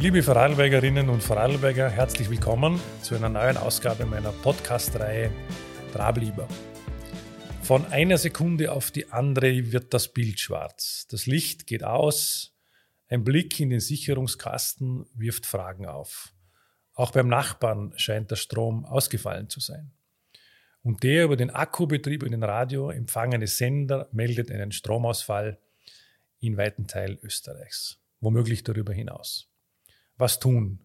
Liebe Vorarlbergerinnen und Vorarlberger, herzlich willkommen zu einer neuen Ausgabe meiner Podcast-Reihe Trablieber. Von einer Sekunde auf die andere wird das Bild schwarz. Das Licht geht aus. Ein Blick in den Sicherungskasten wirft Fragen auf. Auch beim Nachbarn scheint der Strom ausgefallen zu sein. Und der über den Akkubetrieb und den Radio empfangene Sender meldet einen Stromausfall in weiten Teilen Österreichs, womöglich darüber hinaus was tun.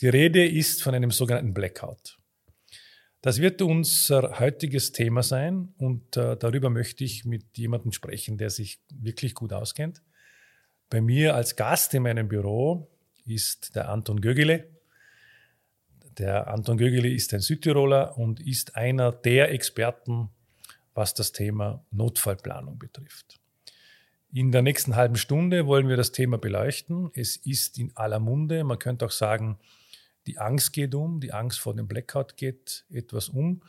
Die Rede ist von einem sogenannten Blackout. Das wird unser heutiges Thema sein und äh, darüber möchte ich mit jemandem sprechen, der sich wirklich gut auskennt. Bei mir als Gast in meinem Büro ist der Anton Gögele. Der Anton Gögele ist ein Südtiroler und ist einer der Experten, was das Thema Notfallplanung betrifft. In der nächsten halben Stunde wollen wir das Thema beleuchten. Es ist in aller Munde. Man könnte auch sagen, die Angst geht um, die Angst vor dem Blackout geht etwas um.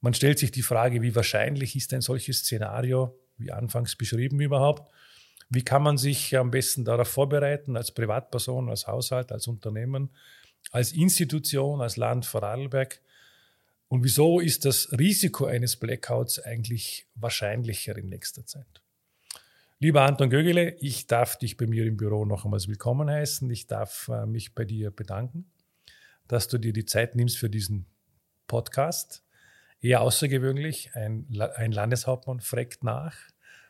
Man stellt sich die Frage, wie wahrscheinlich ist ein solches Szenario, wie anfangs beschrieben überhaupt? Wie kann man sich am besten darauf vorbereiten, als Privatperson, als Haushalt, als Unternehmen, als Institution, als Land Vorarlberg? Und wieso ist das Risiko eines Blackouts eigentlich wahrscheinlicher in nächster Zeit? Lieber Anton Gögele, ich darf dich bei mir im Büro noch einmal willkommen heißen. Ich darf äh, mich bei dir bedanken, dass du dir die Zeit nimmst für diesen Podcast. Eher außergewöhnlich, ein, ein Landeshauptmann fragt nach,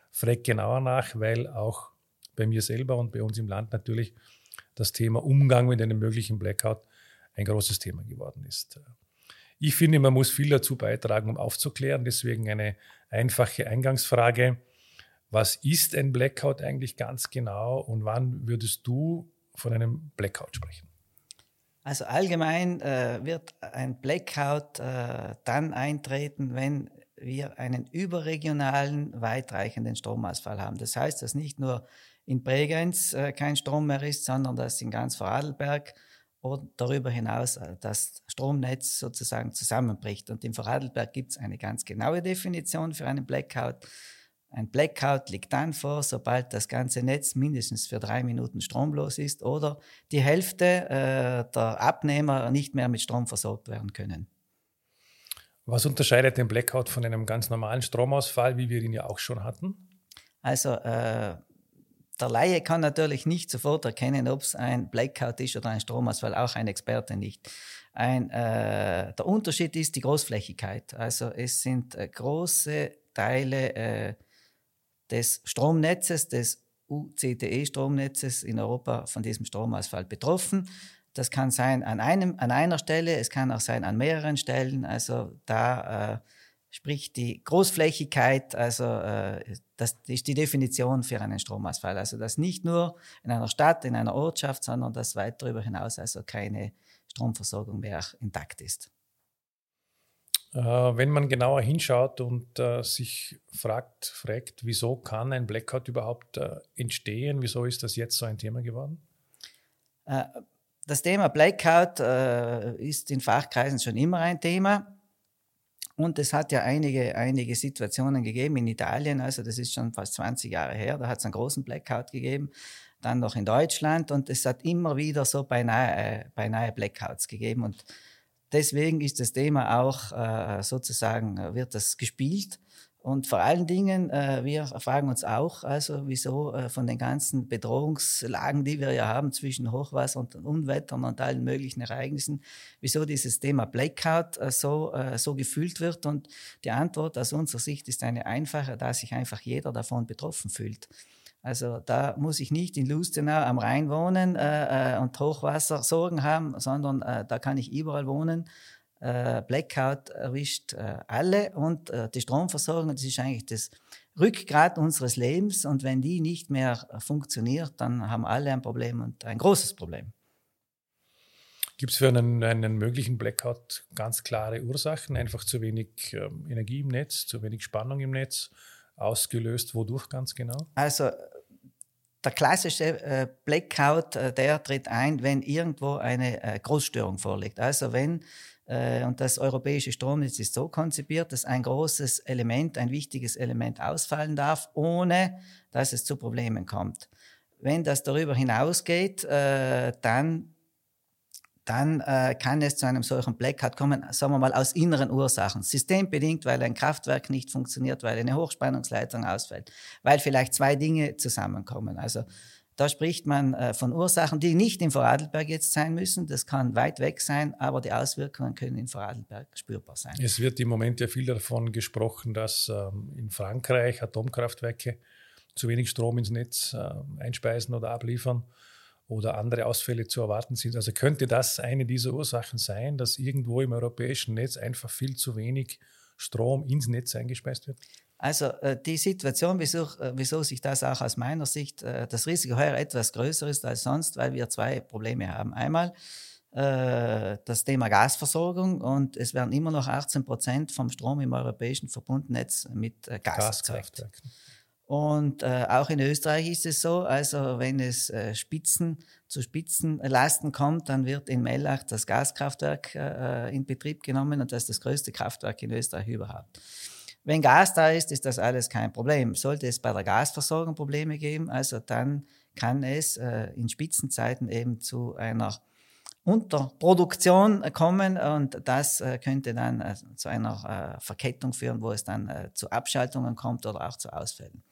fragt genauer nach, weil auch bei mir selber und bei uns im Land natürlich das Thema Umgang mit einem möglichen Blackout ein großes Thema geworden ist. Ich finde, man muss viel dazu beitragen, um aufzuklären. Deswegen eine einfache Eingangsfrage. Was ist ein Blackout eigentlich ganz genau und wann würdest du von einem Blackout sprechen? Also allgemein äh, wird ein Blackout äh, dann eintreten, wenn wir einen überregionalen, weitreichenden Stromausfall haben. Das heißt, dass nicht nur in Bregenz äh, kein Strom mehr ist, sondern dass in ganz Vorarlberg und darüber hinaus äh, das Stromnetz sozusagen zusammenbricht. Und in Vorarlberg gibt es eine ganz genaue Definition für einen Blackout. Ein Blackout liegt dann vor, sobald das ganze Netz mindestens für drei Minuten stromlos ist oder die Hälfte äh, der Abnehmer nicht mehr mit Strom versorgt werden können. Was unterscheidet den Blackout von einem ganz normalen Stromausfall, wie wir ihn ja auch schon hatten? Also äh, der Laie kann natürlich nicht sofort erkennen, ob es ein Blackout ist oder ein Stromausfall, auch ein Experte nicht. Ein, äh, der Unterschied ist die Großflächigkeit. Also es sind äh, große Teile äh, des Stromnetzes, des UCTE-Stromnetzes in Europa von diesem Stromausfall betroffen. Das kann sein an, einem, an einer Stelle, es kann auch sein an mehreren Stellen. Also da äh, spricht die Großflächigkeit, also äh, das ist die Definition für einen Stromausfall. Also das nicht nur in einer Stadt, in einer Ortschaft, sondern dass weit darüber hinaus also keine Stromversorgung mehr intakt ist. Äh, wenn man genauer hinschaut und äh, sich fragt, fragt, wieso kann ein Blackout überhaupt äh, entstehen? Wieso ist das jetzt so ein Thema geworden? Äh, das Thema Blackout äh, ist in Fachkreisen schon immer ein Thema. Und es hat ja einige, einige Situationen gegeben in Italien, also das ist schon fast 20 Jahre her, da hat es einen großen Blackout gegeben, dann noch in Deutschland und es hat immer wieder so beinahe, äh, beinahe Blackouts gegeben. Und Deswegen ist das Thema auch äh, sozusagen, äh, wird das gespielt. Und vor allen Dingen, äh, wir fragen uns auch, also wieso äh, von den ganzen Bedrohungslagen, die wir ja haben zwischen Hochwasser und Unwettern und allen möglichen Ereignissen, wieso dieses Thema Blackout äh, so, äh, so gefühlt wird. Und die Antwort aus unserer Sicht ist eine einfache, da sich einfach jeder davon betroffen fühlt. Also da muss ich nicht in Lustenau am Rhein wohnen äh, äh, und Hochwasser Sorgen haben, sondern äh, da kann ich überall wohnen. Äh, Blackout erwischt äh, alle und äh, die Stromversorgung, das ist eigentlich das Rückgrat unseres Lebens und wenn die nicht mehr funktioniert, dann haben alle ein Problem und ein großes Problem. Gibt es für einen, einen, möglichen Blackout ganz klare Ursachen? Einfach zu wenig ähm, Energie im Netz, zu wenig Spannung im Netz? Ausgelöst wodurch ganz genau? Also der klassische äh, Blackout, äh, der tritt ein, wenn irgendwo eine äh, Großstörung vorliegt. Also wenn, und das europäische Stromnetz ist so konzipiert, dass ein großes Element, ein wichtiges Element ausfallen darf, ohne dass es zu Problemen kommt. Wenn das darüber hinausgeht, dann dann äh, kann es zu einem solchen Blackout kommen, sagen wir mal aus inneren Ursachen. Systembedingt, weil ein Kraftwerk nicht funktioniert, weil eine Hochspannungsleitung ausfällt, weil vielleicht zwei Dinge zusammenkommen. Also da spricht man äh, von Ursachen, die nicht in Vorarlberg jetzt sein müssen. Das kann weit weg sein, aber die Auswirkungen können in Vorarlberg spürbar sein. Es wird im Moment ja viel davon gesprochen, dass ähm, in Frankreich Atomkraftwerke zu wenig Strom ins Netz äh, einspeisen oder abliefern oder andere Ausfälle zu erwarten sind. Also könnte das eine dieser Ursachen sein, dass irgendwo im europäischen Netz einfach viel zu wenig Strom ins Netz eingespeist wird? Also äh, die Situation, wieso, äh, wieso, sich das auch aus meiner Sicht, äh, das Risiko heuer etwas größer ist als sonst, weil wir zwei Probleme haben. Einmal äh, das Thema Gasversorgung und es werden immer noch 18 Prozent vom Strom im europäischen Verbundnetz mit Gas erzeugt. Und äh, auch in Österreich ist es so, also wenn es äh, Spitzen zu Spitzenlasten kommt, dann wird in Mellach das Gaskraftwerk äh, in Betrieb genommen und das ist das größte Kraftwerk in Österreich überhaupt. Wenn Gas da ist, ist das alles kein Problem. Sollte es bei der Gasversorgung Probleme geben, also dann kann es äh, in Spitzenzeiten eben zu einer Unterproduktion kommen und das äh, könnte dann äh, zu einer äh, Verkettung führen, wo es dann äh, zu Abschaltungen kommt oder auch zu Ausfällen.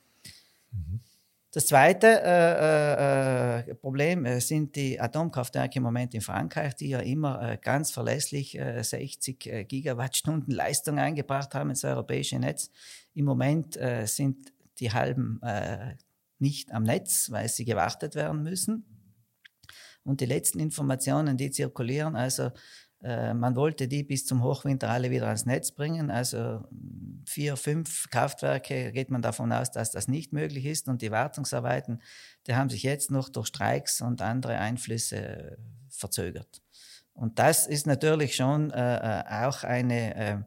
Das zweite äh, äh, äh, Problem äh, sind die Atomkraftwerke im Moment in Frankreich, die ja immer äh, ganz verlässlich 60 äh, Gigawattstunden Leistung eingebracht haben ins europäische Netz. Im Moment sind die halben nicht am Netz, weil sie gewartet werden müssen. Und die letzten Informationen, die zirkulieren, also man wollte die bis zum Hochwinter alle wieder ans Netz bringen. Also vier, fünf Kraftwerke geht man davon aus, dass das nicht möglich ist. Und die Wartungsarbeiten, die haben sich jetzt noch durch Streiks und andere Einflüsse verzögert. Und das ist natürlich schon äh, äh auch eine, äh,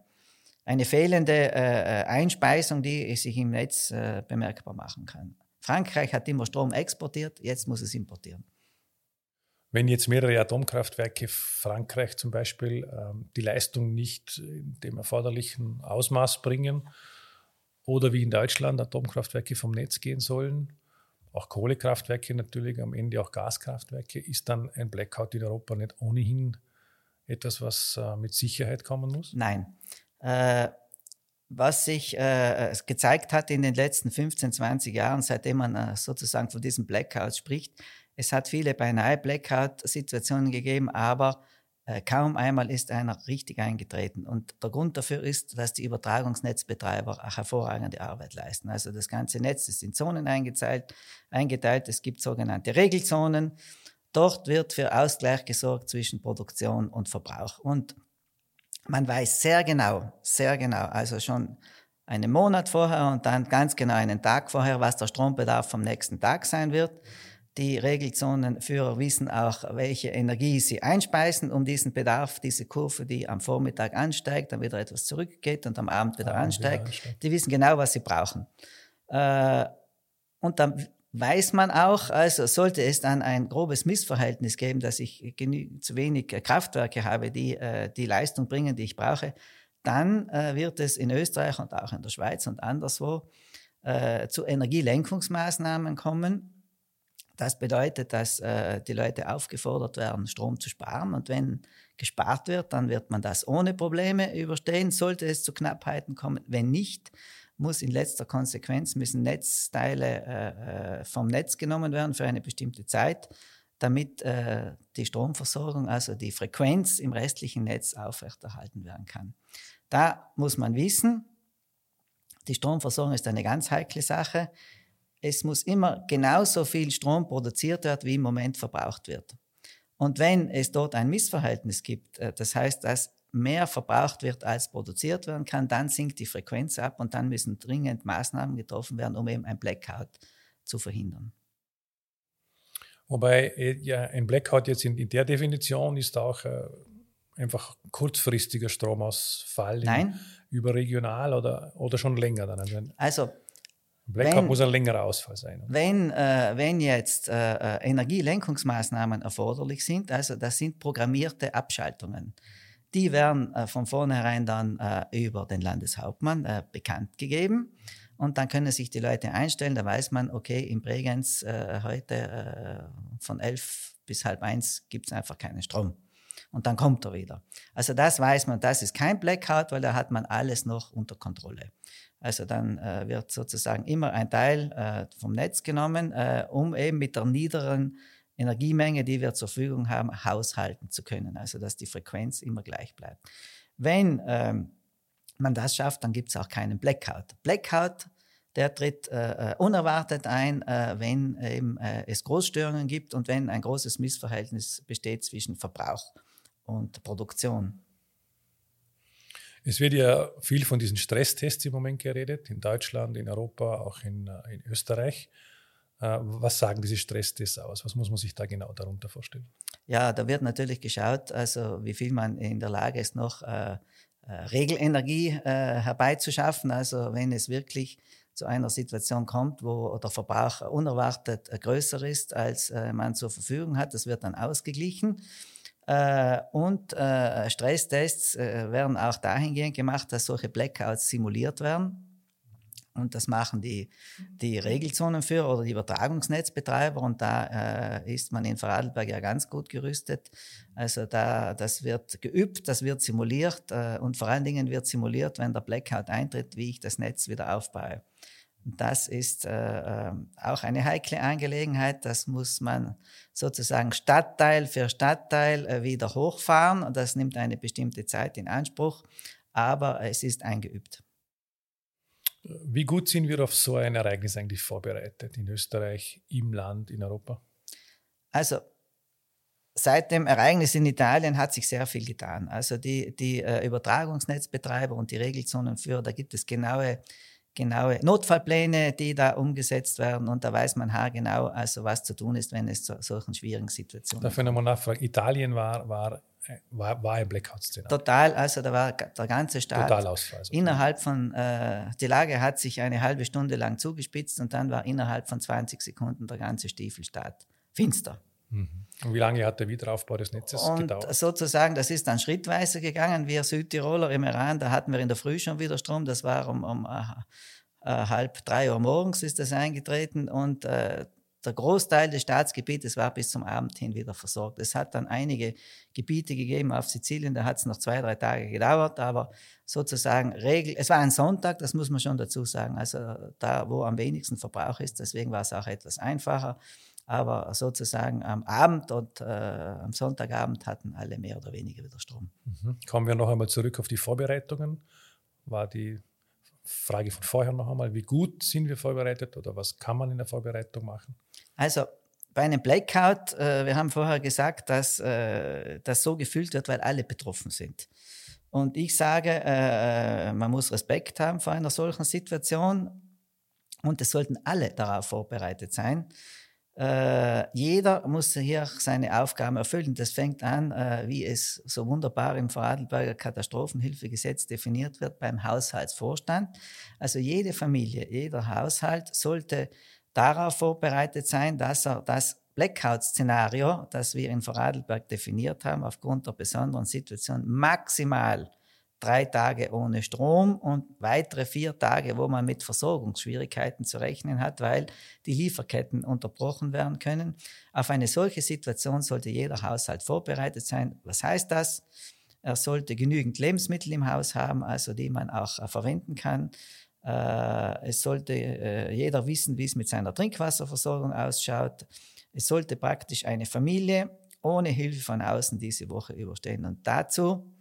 eine fehlende äh, Einspeisung, die sich im Netz äh, bemerkbar machen kann. Frankreich hat immer Strom exportiert, jetzt muss es importieren wenn jetzt mehrere Atomkraftwerke, Frankreich zum Beispiel, ähm, die Leistung nicht in dem erforderlichen Ausmaß bringen oder wie in Deutschland Atomkraftwerke vom Netz gehen sollen, auch Kohlekraftwerke natürlich, am Ende auch Gaskraftwerke, ist dann ein Blackout in Europa nicht ohnehin etwas, was äh, mit Sicherheit kommen muss? Nein. Äh, was sich äh, gezeigt hat in den letzten 15, 20 Jahren, seitdem man äh, sozusagen von diesem Blackout spricht, es hat viele beinahe Blackout-Situationen gegeben, aber äh, kaum einmal ist einer richtig eingetreten. Und der Grund dafür ist, dass die Übertragungsnetzbetreiber auch hervorragende Arbeit leisten. Also das ganze Netz ist in Zonen eingeteilt. eingeteilt. Es gibt sogenannte Regelzonen. Dort wird für Ausgleich gesorgt zwischen Produktion und Verbrauch. Und man weiß sehr genau, sehr genau, also schon einen Monat vorher und dann ganz genau einen Tag vorher, was der Strombedarf vom nächsten Tag sein wird. Die Regelzonenführer wissen auch, welche Energie sie einspeisen, um diesen Bedarf, diese Kurve, die am Vormittag ansteigt, dann wieder etwas zurückgeht und am Abend wieder ah, ansteigt. ansteigt. Die wissen genau, was sie brauchen. Äh, und dann weiß man auch, also sollte es dann ein grobes Missverhältnis geben, dass ich zu wenig Kraftwerke habe, die äh, die Leistung bringen, die ich brauche, dann äh, wird es in Österreich und auch in der Schweiz und anderswo zu Energielenkungsmaßnahmen kommen das bedeutet, dass äh, die Leute aufgefordert werden, Strom zu sparen. Und wenn gespart wird, dann wird man das ohne Probleme überstehen. Sollte es zu Knappheiten kommen, wenn nicht, muss in letzter Konsequenz müssen Netzteile äh, äh vom Netz genommen werden für eine bestimmte Zeit, damit äh, die Stromversorgung, also die Frequenz im restlichen Netz aufrechterhalten werden kann. Da muss man wissen, die Stromversorgung ist eine ganz heikle Sache es muss immer genauso viel Strom produziert werden, wie im Moment verbraucht wird. Und wenn es dort ein Missverhältnis gibt, äh, das heißt, dass mehr verbraucht wird, als produziert werden kann, dann sinkt die Frequenz ab und dann müssen dringend Maßnahmen getroffen werden, um eben ein Blackout zu verhindern. Wobei äh, ja, ein Blackout jetzt in, in der Definition ist auch äh, einfach kurzfristiger Stromausfall Nein. überregional oder, oder schon länger dann. Also Blackout wenn, muss ein längerer Ausfall sein. Wenn, äh, wenn jetzt äh, äh, Energielenkungsmaßnahmen erforderlich sind, also das sind programmierte Abschaltungen, die werden äh, von vornherein dann äh, über den Landeshauptmann äh, bekannt gegeben. Und dann können sich die Leute einstellen, da weiß man, okay, in Bregenz heute von elf bis halb eins gibt es einfach keinen Strom. Und dann kommt er wieder. Also das weiß man, das ist kein Blackout, weil da hat man alles noch unter Kontrolle. Also dann äh, wird sozusagen immer ein Teil äh, vom Netz genommen, äh, um eben mit der niederen Energiemenge, die wir zur Verfügung haben, haushalten zu können. Also dass die Frequenz immer gleich bleibt. Wenn ähm, man das schafft, dann gibt es auch keinen Blackout. Blackout, der tritt äh, äh, unerwartet ein, äh, wenn eben, es Großstörungen gibt und wenn ein großes Missverhältnis besteht zwischen Verbrauch und Produktion. Es wird ja viel von diesen Stresstests im Moment geredet, in Deutschland, in Europa, auch in, äh, in Österreich. Äh, was sagen diese Stresstests aus? Was muss man sich da genau darunter vorstellen? Ja, da wird natürlich geschaut, also wie viel man in der Lage ist, noch äh, äh, Regelenergie äh, herbeizuschaffen. Also wenn es wirklich zu einer Situation kommt, wo der Verbrauch unerwartet größer ist, als äh, man zur Verfügung hat, das wird dann ausgeglichen. Äh, und äh, Stresstests äh, werden auch dahingehend gemacht, dass solche Blackouts simuliert werden. Und das machen die, die Regelzonenführer oder die Übertragungsnetzbetreiber. Und da äh, ist man in Vorarlberg ja ganz gut gerüstet. Also da, das wird geübt, das wird simuliert äh, und vor allen Dingen wird simuliert, wenn der Blackout eintritt, wie ich das Netz wieder aufbaue. Das ist äh, ähm, auch eine heikle Angelegenheit. Das muss man sozusagen Stadtteil für Stadtteil äh, wieder hochfahren. Das nimmt eine bestimmte Zeit in Anspruch, aber es ist eingeübt. Wie gut sind wir auf so ein Ereignis eigentlich vorbereitet in Österreich, im Land, in Europa? Also seit dem Ereignis in Italien hat sich sehr viel getan. Also die, die äh, Übertragungsnetzbetreiber und die Regelzonenführer, da gibt es genaue genaue Notfallpläne, die da umgesetzt werden und da weiß man haargenau, also was zu tun ist, wenn es zu solchen schwierigen Situationen Darf ich nochmal nachfragen? Italien war, war, war, war ein Blackout-Szenario? Total, also da war der ganze Staat Totalausfall. Also. Innerhalb von, äh, die Lage hat sich eine halbe Stunde lang zugespitzt und dann war innerhalb von 20 Sekunden der ganze Stiefelstaat finster. Mhm. Und wie lange hat der Wiederaufbau des Netzes und gedauert? Sozusagen, das ist dann schrittweise gegangen. Wir Südtiroler im Iran, da hatten wir in der Früh schon wieder Strom. Das war um, um uh, uh, halb drei Uhr morgens ist das eingetreten und uh, der Großteil des Staatsgebietes war bis zum Abend hin wieder versorgt. Es hat dann einige Gebiete gegeben auf Sizilien, da hat es noch zwei, drei Tage gedauert, aber sozusagen Regel, es war ein Sonntag, das muss man schon dazu sagen, also da, wo am wenigsten Verbrauch ist, deswegen war es auch etwas einfacher. Aber sozusagen am Abend und äh, am Sonntagabend hatten alle mehr oder weniger wieder Strom. Mhm. Kommen wir noch einmal zurück auf die Vorbereitungen. War die Frage von vorher noch einmal, wie gut sind wir vorbereitet oder was kann man in der Vorbereitung machen? Also bei einem Blackout, äh, wir haben vorher gesagt, dass äh, das so gefühlt wird, weil alle betroffen sind. Und ich sage, äh, man muss Respekt haben vor einer solchen Situation und es sollten alle darauf vorbereitet sein. Äh, jeder muss hier seine Aufgaben erfüllen. Das fängt an, äh, wie es so wunderbar im Vorarlberger Katastrophenhilfegesetz definiert wird, beim Haushaltsvorstand. Also jede Familie, jeder Haushalt sollte darauf vorbereitet sein, dass er das Blackout-Szenario, das wir in Vorarlberg definiert haben, aufgrund der besonderen Situation maximal drei Tage ohne Strom und weitere vier Tage, wo man mit Versorgungsschwierigkeiten zu rechnen hat, weil die Lieferketten unterbrochen werden können. Auf eine solche Situation sollte jeder Haushalt vorbereitet sein. Was heißt das? Er sollte genügend Lebensmittel im Haus haben, also die man auch äh, verwenden kann. Äh, es sollte äh, jeder wissen, wie es mit seiner Trinkwasserversorgung ausschaut. Es sollte praktisch eine Familie ohne Hilfe von außen diese Woche überstehen. Und dazu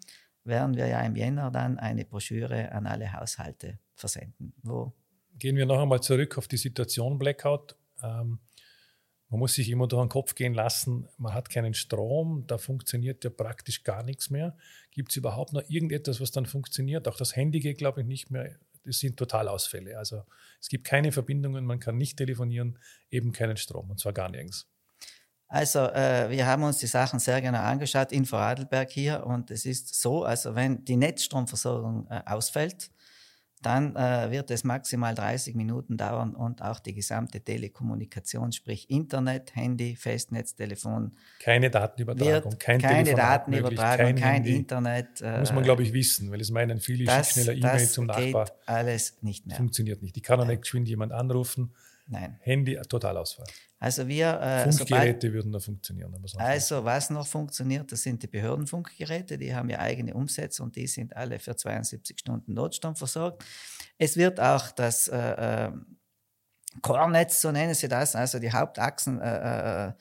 werden wir ja im Jänner dann eine Broschüre an alle Haushalte versenden. Wo Gehen wir noch einmal zurück auf die Situation Blackout. Ähm, man muss sich immer durch den Kopf gehen lassen, man hat keinen Strom, da funktioniert ja praktisch gar nichts mehr. Gibt es überhaupt noch irgendetwas, was dann funktioniert? Auch das Handy geht, glaube ich, nicht mehr. Das sind Totalausfälle. Also es gibt keine Verbindungen, man kann nicht telefonieren, eben keinen Strom und zwar gar nirgends. Also äh, wir haben uns die Sachen sehr genau angeschaut in Vorarlberg hier und es ist so, also wenn die Netzstromversorgung äh, ausfällt, dann äh, wird es maximal 30 Minuten dauern und auch die gesamte Telekommunikation, sprich Internet, Handy, Festnetz, Telefon. Keine Datenübertragung, kein keine Datenübertragung, möglich, kein, kein Internet. Äh, muss man, glaube ich, wissen, weil es meinen viele, das, schneller E-Mail zum Nachbar. alles nicht mehr. Funktioniert nicht. Ich kann auch nicht geschwind jemand anrufen. Nein. Handy, Totalausfall. Also wir, äh, Funkgeräte sobald, würden da funktionieren. also was noch funktioniert, das sind die Behördenfunkgeräte, die haben ja eigene Umsätze und die sind alle für 72 Stunden Notstrom versorgt. Es wird auch das äh, äh, Core-Netz, so nennen sie das, also die Hauptachsen äh, äh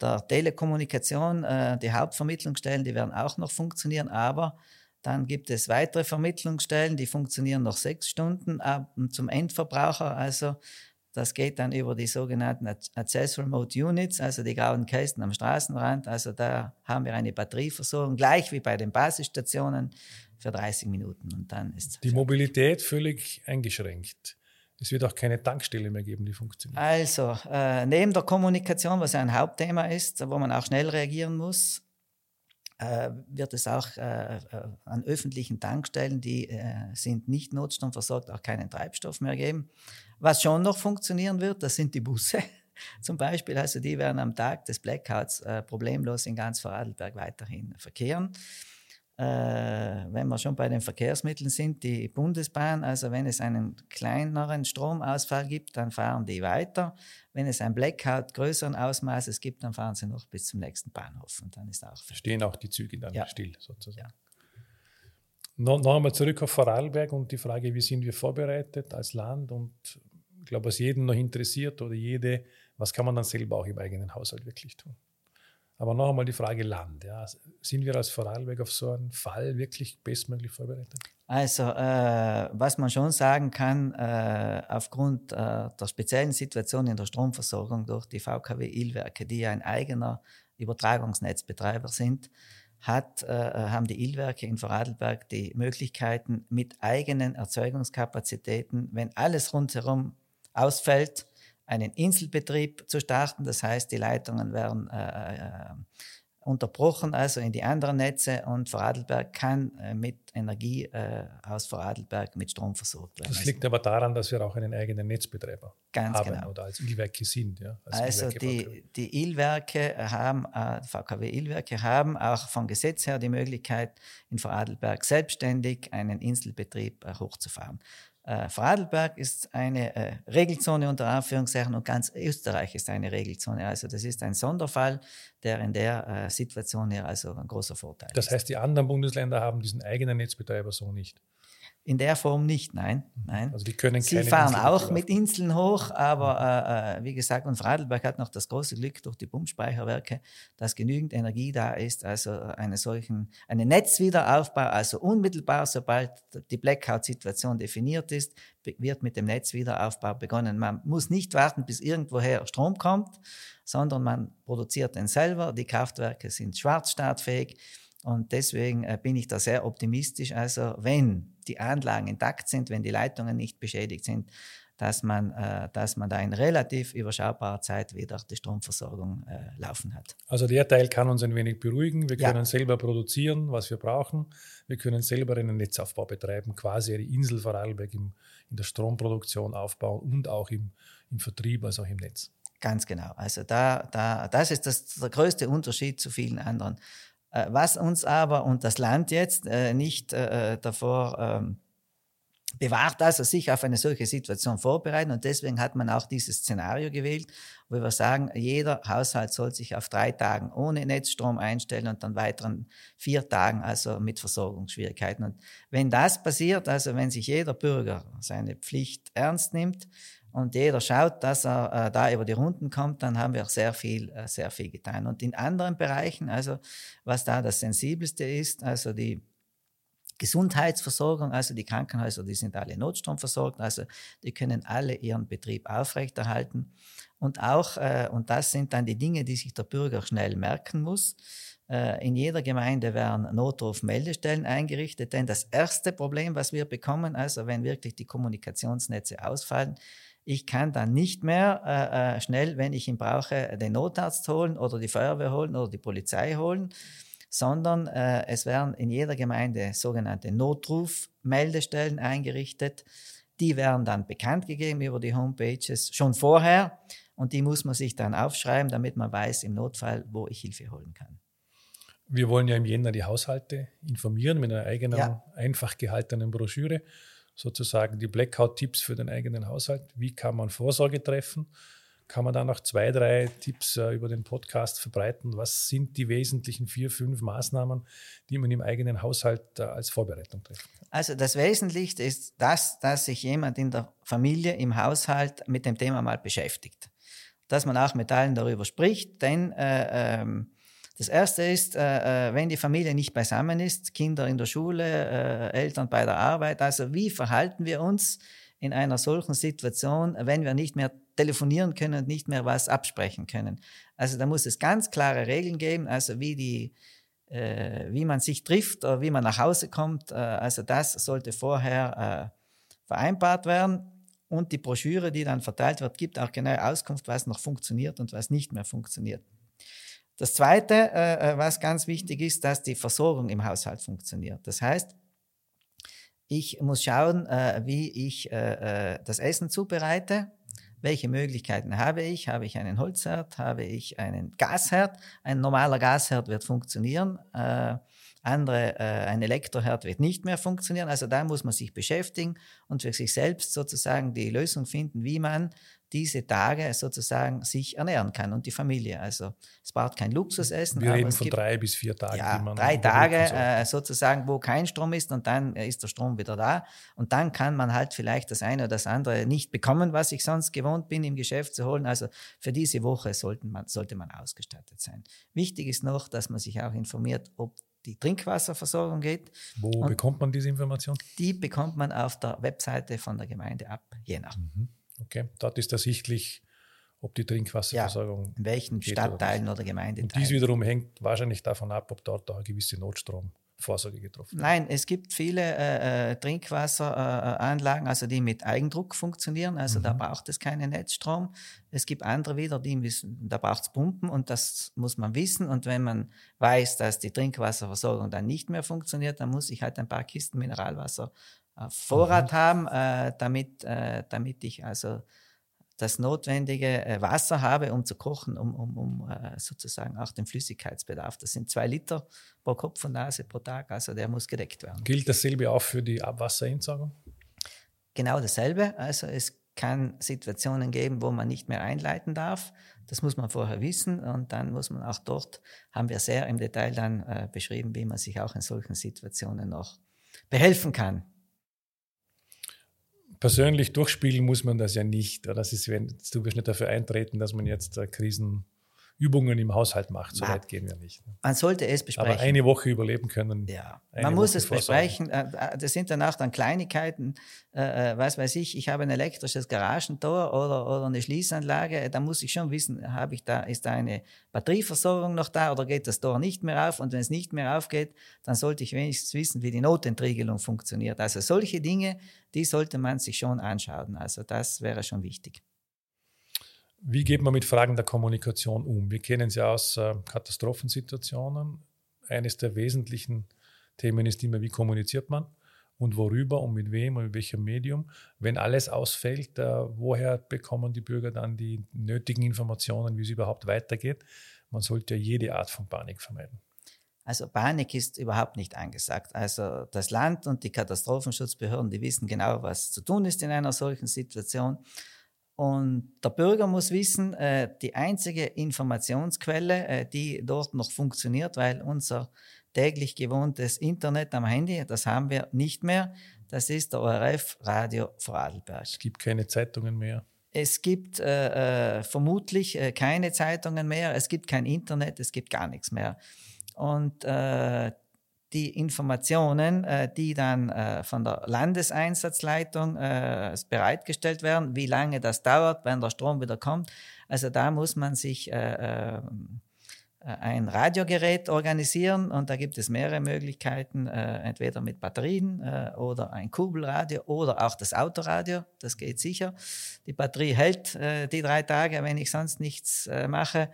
der Telekommunikation, äh, die Hauptvermittlungsstellen, die werden auch noch funktionieren, aber dann gibt es weitere Vermittlungsstellen, die funktionieren noch sechs Stunden ab zum Endverbraucher. Also das geht dann über die sogenannten Access Remote Units, also die grauen Kästen am Straßenrand. Also da haben wir eine Batterieversorgung, gleich wie bei den Basisstationen, für 30 Minuten. Und dann ist die Mobilität völlig eingeschränkt. Es wird auch keine Tankstelle mehr geben, die funktioniert. Also, äh, neben der Kommunikation, was ein Hauptthema ist, wo man auch schnell reagieren muss, äh, wird es auch äh, äh an öffentlichen Tankstellen, die äh, sind nicht notstromversorgt, auch keinen Treibstoff mehr geben. Was schon noch funktionieren wird, das sind die Busse zum Beispiel. Also die werden am Tag des Blackouts äh, problemlos in ganz Vorarlberg weiterhin verkehren. Äh, wenn wir schon bei den Verkehrsmitteln sind, die Bundesbahn, also wenn es einen kleineren Stromausfall gibt, dann fahren die weiter. Wenn es ein Blackout größeren Ausmaßes gibt, dann fahren sie noch bis zum nächsten Bahnhof und dann ist auch Stehen auch die Züge dann ja. still sozusagen. Ja. Noch, noch einmal zurück auf Vorarlberg und die Frage, wie sind wir vorbereitet als Land und glaube, was jeden noch interessiert oder jede, was kann man dann selber auch im eigenen Haushalt wirklich tun? Aber noch einmal die Frage Land. Ja. Sind wir als Vorarlberg auf so einen Fall wirklich bestmöglich vorbereitet? Also, äh, was man schon sagen kann, äh, aufgrund äh, der speziellen Situation in der Stromversorgung durch die VKW Ilwerke, die ja ein eigener Übertragungsnetzbetreiber sind, hat, äh, haben die Ilwerke in Vorarlberg die Möglichkeiten, mit eigenen Erzeugungskapazitäten, wenn alles rundherum ausfällt, einen Inselbetrieb zu starten. Das heißt, die Leitungen werden äh, äh, unterbrochen, also in die anderen Netze und Vorarlberg kann äh, mit Energie äh, aus Vorarlberg mit Strom versorgt werden. Das liegt aber daran, dass wir auch einen eigenen Netzbetreiber Ganz haben genau. oder als Ilwerke sind. Ja, als also die, die Ilwerke haben, äh, VKW Ilwerke haben auch von Gesetz her die Möglichkeit, in Vorarlberg selbstständig einen Inselbetrieb äh, hochzufahren. Äh, Vorarlberg ist eine äh, Regelzone unter Anführungszeichen und ganz Österreich ist eine Regelzone. Also das ist ein Sonderfall, der in der äh, Situation hier also ein großer Vorteil das ist. Das heißt, die anderen Bundesländer haben diesen eigenen Netzbetreiber so nicht. In der Form nicht, nein. nein. Also die können Sie fahren Inseln auch mit Inseln hoch, aber äh, äh, wie gesagt, und Vorarlberg hat noch das große Glück durch die Pumpspeicherwerke, dass genügend Energie da ist, also eine solchen, einen Netzwiederaufbau, also unmittelbar, sobald die Blackout-Situation definiert ist, wird mit dem Netzwiederaufbau begonnen. Man muss nicht warten, bis irgendwoher Strom kommt, sondern man produziert den selber. Die Kraftwerke sind schwarzstartfähig und deswegen äh, bin ich da sehr optimistisch. Also wenn die Anlagen intakt sind, wenn die Leitungen nicht beschädigt sind, dass man, äh, dass man da in relativ überschaubarer Zeit wieder die Stromversorgung äh, laufen hat. Also der Teil kann uns ein wenig beruhigen. Wir können ja. selber produzieren, was wir brauchen. Wir können selber einen Netzaufbau betreiben, quasi eine Insel Vorarlberg im, in der Stromproduktion aufbauen und auch im, im Vertrieb, also auch im Netz. Ganz genau. Also da, da, das ist das, der größte Unterschied zu vielen anderen was uns aber und das Land jetzt äh, nicht äh, davor ähm, bewahrt, also sich auf eine solche Situation vorbereiten. Und deswegen hat man auch dieses Szenario gewählt, wo wir sagen, jeder Haushalt soll sich auf drei Tagen ohne Netzstrom einstellen und dann weiteren vier Tagen, also mit Versorgungsschwierigkeiten. Und wenn das passiert, also wenn sich jeder Bürger seine Pflicht ernst nimmt, und jeder schaut, dass er äh, da über die Runden kommt, dann haben wir sehr viel, äh, sehr viel getan. Und in anderen Bereichen, also was da das Sensibelste ist, also die Gesundheitsversorgung, also die Krankenhäuser, die sind alle notstromversorgt, also die können alle ihren Betrieb aufrechterhalten. Und auch, äh, und das sind dann die Dinge, die sich der Bürger schnell merken muss, äh, in jeder Gemeinde werden Notrufmeldestellen eingerichtet, denn das erste Problem, was wir bekommen, also wenn wirklich die Kommunikationsnetze ausfallen, ich kann dann nicht mehr äh, äh, schnell, wenn ich ihn brauche, den Notarzt holen oder die Feuerwehr holen oder die Polizei holen, sondern äh, es werden in jeder Gemeinde sogenannte Notrufmeldestellen eingerichtet. Die werden dann bekannt gegeben über die Homepages schon vorher und die muss man sich dann aufschreiben, damit man weiß im Notfall, wo ich Hilfe holen kann. Wir wollen ja im Jänner die Haushalte informieren mit einer eigenen, ja. einfach gehaltenen Broschüre, sozusagen die Blackout-Tipps für den eigenen Haushalt. Wie kann man Vorsorge treffen? Kann man da noch zwei, drei Tipps äh, über den Podcast verbreiten? Was sind die wesentlichen vier, fünf Maßnahmen, die man im eigenen Haushalt äh, als Vorbereitung treffen kann? Also das Wesentlichste ist das, dass sich jemand in der Familie, im Haushalt mit dem Thema mal beschäftigt. Dass man auch mit allen darüber spricht, denn äh, ähm, das erste ist, äh, äh, wenn die Familie nicht beisammen ist, Kinder in der Schule, äh, Eltern bei der Arbeit, also wie verhalten wir uns in einer solchen Situation, wenn wir nicht mehr telefonieren können und nicht mehr was absprechen können. Also da muss es ganz klare Regeln geben, also wie die, äh, wie man sich trifft oder wie man nach Hause kommt. Äh, also das sollte vorher vereinbart werden. Und die Broschüre, die dann verteilt wird, gibt auch genaue Auskunft, was noch funktioniert und was nicht mehr funktioniert. Das Zweite, äh, äh, was ganz wichtig ist, dass die Versorgung im Haushalt funktioniert. Das heißt, ich muss schauen, äh, wie ich äh, äh, das Essen zubereite. Welche Möglichkeiten habe ich? Habe ich einen Holzherd? Habe ich einen Gasherd? Ein normaler Gasherd wird funktionieren. Äh, andere, ein Elektroherd wird nicht mehr funktionieren. Also da muss man sich beschäftigen und für sich selbst sozusagen die Lösung finden, wie man diese Tage sozusagen sich ernähren kann und die Familie. Also es braucht kein Luxusessen. Wir reden von drei bis vier Tagen. Ja, drei Tage äh, sozusagen, wo kein Strom ist und dann ist der Strom wieder da. Und dann kann man halt vielleicht das eine oder das andere nicht bekommen, was ich sonst gewohnt bin, im Geschäft zu holen. Also für diese Woche man, sollte man ausgestattet sein. Wichtig ist noch, dass man sich auch informiert, ob die Trinkwasserversorgung geht. Wo und bekommt man diese Information? Die bekommt man auf der Webseite von der Gemeinde ab Jena. Mhm. Okay, dort ist ersichtlich, ob die Trinkwasserversorgung. Ja, in welchen Stadtteilen oder, oder Gemeindeteilen. Und dies wiederum hängt wahrscheinlich davon ab, ob dort eine gewisse Notstromvorsorge getroffen wird. Nein, es gibt viele äh, äh Trinkwasseranlagen, äh, also die mit Eigendruck funktionieren, also mhm. da braucht es keinen Netzstrom. Es gibt andere wieder, die müssen, da braucht es Pumpen und das muss man wissen. Und wenn man weiß, dass die Trinkwasserversorgung dann nicht mehr funktioniert, dann muss ich halt ein paar Kisten Mineralwasser Vorrat mhm. haben, äh, damit, äh, damit ich also das notwendige äh, Wasser habe, um zu kochen, um, um, um sozusagen auch den Flüssigkeitsbedarf. Das sind zwei Liter pro Kopf und Nase pro Tag, also der muss gedeckt werden. Gilt dasselbe auch für die Abwasserentsorgung? Genau dasselbe. Also es kann Situationen geben, wo man nicht mehr einleiten darf. Das muss man vorher wissen und dann muss man auch dort, haben wir sehr im Detail dann äh, beschrieben, wie man sich auch in solchen Situationen noch behelfen kann persönlich durchspielen muss man das ja nicht. Das ist, wenn, du wirst nicht dafür eintreten, dass man jetzt äh, Krisen Übungen im Haushalt macht. So weit gehen wir nicht. Ne? Man sollte es besprechen. Aber eine Woche überleben können. Ja, man muss Woche es besprechen. Äh, äh, das sind dann auch dann Kleinigkeiten. Äh, was weiß ich, ich habe ein elektrisches Garagentor oder, oder eine Schließanlage. Da muss ich schon wissen, habe ich da, ist da eine Batterieversorgung noch da oder geht das Tor nicht mehr auf? Und wenn es nicht mehr aufgeht, dann sollte ich wenigstens wissen, wie die Notentriegelung funktioniert. Also solche Dinge, die sollte man sich schon anschauen. Also das wäre schon wichtig. Wie geht man mit Fragen der Kommunikation um? Wir kennen ja aus äh, Katastrophensituationen. Eines der wesentlichen Themen ist immer, wie kommuniziert man und worüber und mit wem und mit welchem Medium. Wenn alles ausfällt, äh, woher bekommen die Bürger dann die nötigen Informationen, wie es überhaupt weitergeht? Man sollte ja jede Art von Panik vermeiden. Also Panik ist überhaupt nicht angesagt. Also das Land und die Katastrophenschutzbehörden, die wissen genau, was zu tun ist in einer solchen Situation. Und der Bürger muss wissen, äh, die einzige Informationsquelle, äh, die dort noch funktioniert, weil unser täglich gewohntes Internet am Handy, das haben wir nicht mehr, das ist der ORF Radio Vorarlberg. Es gibt keine Zeitungen mehr. Es gibt äh, äh, vermutlich äh, keine Zeitungen mehr, es gibt kein Internet, es gibt gar nichts mehr. Und äh, die Informationen, äh, die dann äh, von der Landeseinsatzleitung äh, bereitgestellt werden, wie lange das dauert, wenn der Strom wieder kommt. Also da muss man sich ein Radiogerät organisieren und da gibt es mehrere Möglichkeiten, entweder mit Batterien oder ein Kurbelradio oder auch das Autoradio, das geht sicher. Die Batterie hält die drei Tage, wenn ich sonst nichts mache.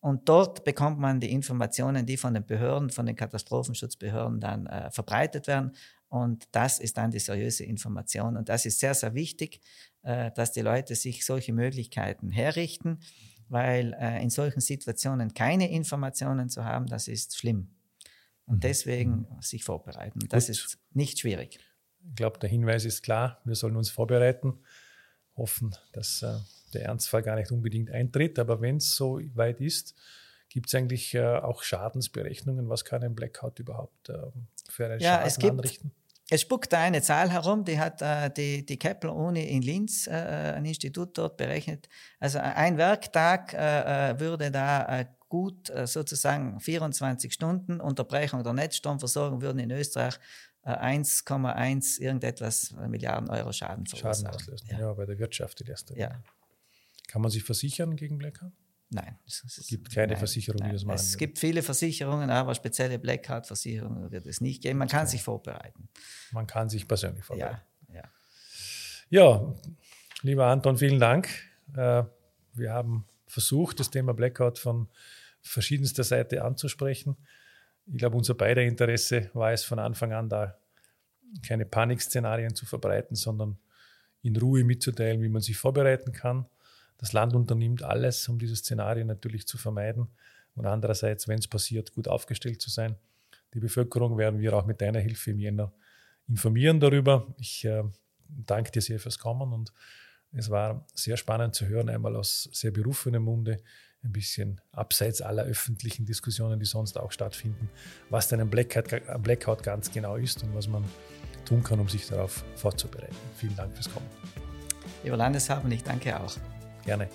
Und dort bekommt man die Informationen, die von den Behörden, von den Katastrophenschutzbehörden dann äh, verbreitet werden. Und das ist dann die seriöse Information. Und das ist sehr, sehr wichtig, äh, dass die Leute sich solche Möglichkeiten herrichten, weil äh, in solchen Situationen keine Informationen zu haben, das ist schlimm. Und mhm. deswegen mhm. sich vorbereiten. Das Gut. ist nicht schwierig. Ich glaube, der Hinweis ist klar. Wir sollen uns vorbereiten, hoffen, dass äh, der Ernstfall gar nicht unbedingt eintritt. Aber wenn es so weit ist, gibt es eigentlich äh, auch Schadensberechnungen. Was kann ein Blackout überhaupt äh, für einen ja, Schaden es gibt, anrichten? Es spuckt da eine Zahl herum, die hat äh, die, die Kepler-Uni in Linz, äh, ein Institut dort berechnet. Also ein Werktag äh, äh würde da äh, gut äh, sozusagen 24 Stunden Unterbrechung der Netzstromversorgung würden in Österreich 1,1 irgendetwas Milliarden Euro Schaden verursachen. Schaden auslösen, ja. ja, bei der Wirtschaft in erster Linie. Ja. Kann man sich versichern gegen Blackout? Nein. Es gibt keine nein, Versicherung, die das machen. Es gibt viele Versicherungen, aber spezielle Blackout-Versicherungen wird es nicht geben. Man kann okay. sich vorbereiten. Man kann sich persönlich vorbereiten. Ja, ja. ja lieber Anton, vielen Dank. Äh, wir haben versucht, das Thema Blackout von verschiedenster Seite anzusprechen. Ich glaube, unser beider Interesse war es von Anfang an, da keine Panikszenarien zu verbreiten, sondern in Ruhe mitzuteilen, wie man sich vorbereiten kann das Land unternimmt alles, um diese Szenarien natürlich zu vermeiden und andererseits, wenn es passiert, gut aufgestellt zu sein. Die Bevölkerung werden wir auch mit deiner Hilfe im Jänner informieren darüber. Ich äh, danke dir sehr fürs Kommen und es war sehr spannend zu hören, einmal aus sehr berufenem Munde, ein bisschen abseits aller öffentlichen Diskussionen, die sonst auch stattfinden, was denn ein Blackout, ein Blackout ganz genau ist und was man tun kann, um sich darauf vorzubereiten. Vielen Dank fürs Kommen. Lieber Landeshaben, ich danke auch. Gerne.